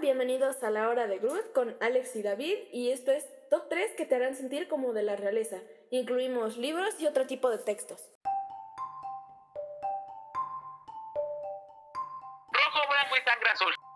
bienvenidos a la hora de Groot con Alex y David y esto es Top 3 que te harán sentir como de la realeza. Incluimos libros y otro tipo de textos. Rojo, blanco y sangre azul.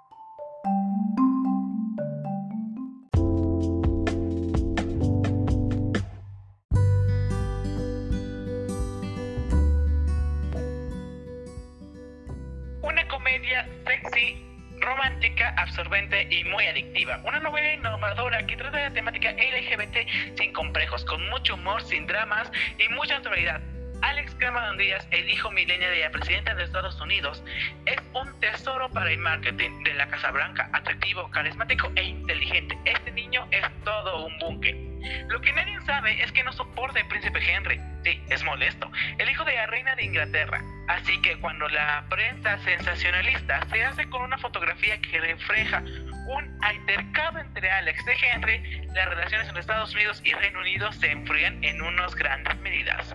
Romántica, absorbente y muy adictiva. Una novela innovadora que trata de la temática LGBT sin complejos, con mucho humor, sin dramas y mucha autoridad. Alex Cameron Díaz, el hijo milenio de la presidenta de Estados Unidos, es un tesoro para el marketing de la Casa Blanca, atractivo, carismático e inteligente. Este niño es todo un buque. Lo que nadie sabe es que no soporta el príncipe Henry. Molesto. El hijo de la reina de Inglaterra. Así que cuando la prensa sensacionalista se hace con una fotografía que refleja un altercado entre Alex y Henry, las relaciones entre Estados Unidos y Reino Unido se enfrían en unas grandes medidas.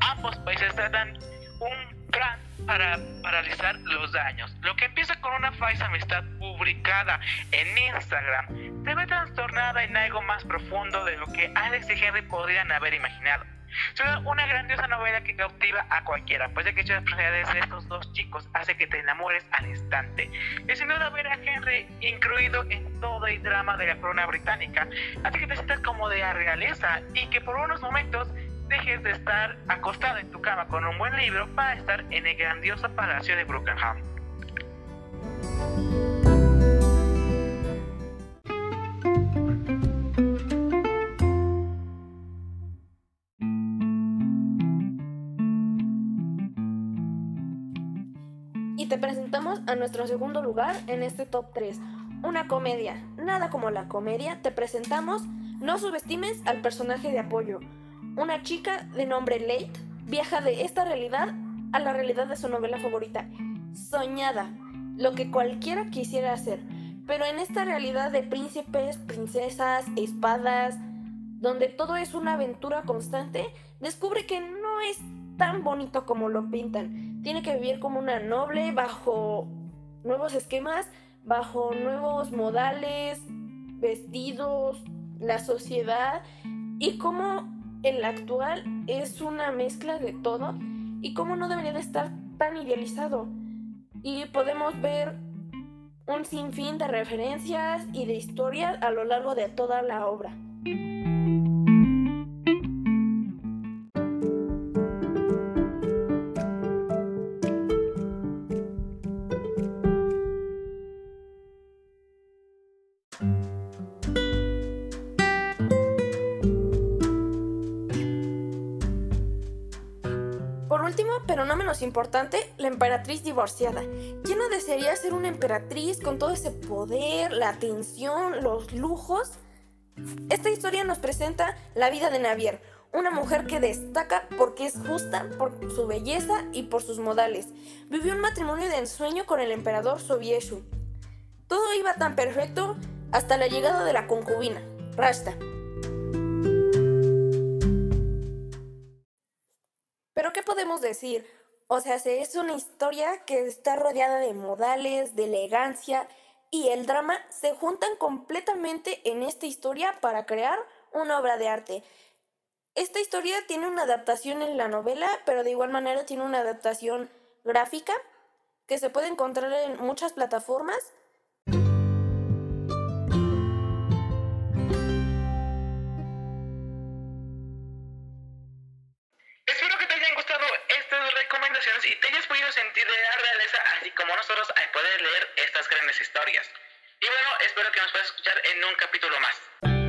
Ambos países tratan un plan para paralizar los daños. Lo que empieza con una falsa amistad publicada en Instagram se ve trastornada en algo más profundo de lo que Alex y Henry podrían haber imaginado. Es una grandiosa novela que cautiva a cualquiera, pues de que las personalidades de estos dos chicos hace que te enamores al instante. Y sin duda ver a Henry incluido en todo el drama de la corona británica hace que te sientas como de la realeza y que por unos momentos dejes de estar acostado en tu cama con un buen libro para estar en el grandioso palacio de Buckingham. Y te presentamos a nuestro segundo lugar en este top 3. Una comedia. Nada como la comedia, te presentamos No subestimes al personaje de apoyo. Una chica de nombre Late viaja de esta realidad a la realidad de su novela favorita, Soñada, lo que cualquiera quisiera hacer. Pero en esta realidad de príncipes, princesas, espadas, donde todo es una aventura constante, descubre que no es tan bonito como lo pintan. Tiene que vivir como una noble bajo nuevos esquemas, bajo nuevos modales, vestidos, la sociedad y cómo el actual es una mezcla de todo y cómo no debería de estar tan idealizado. Y podemos ver un sinfín de referencias y de historias a lo largo de toda la obra. Por último, pero no menos importante, la emperatriz divorciada. ¿Quién no desearía ser una emperatriz con todo ese poder, la atención, los lujos? Esta historia nos presenta la vida de Navier, una mujer que destaca porque es justa, por su belleza y por sus modales. Vivió un matrimonio de ensueño con el emperador Sobieshu. Todo iba tan perfecto hasta la llegada de la concubina, Rashta. Decir? O sea, es una historia que está rodeada de modales, de elegancia y el drama se juntan completamente en esta historia para crear una obra de arte. Esta historia tiene una adaptación en la novela, pero de igual manera tiene una adaptación gráfica que se puede encontrar en muchas plataformas. Y te hayas podido sentir de la realeza, así como nosotros, al poder leer estas grandes historias. Y bueno, espero que nos puedas escuchar en un capítulo más.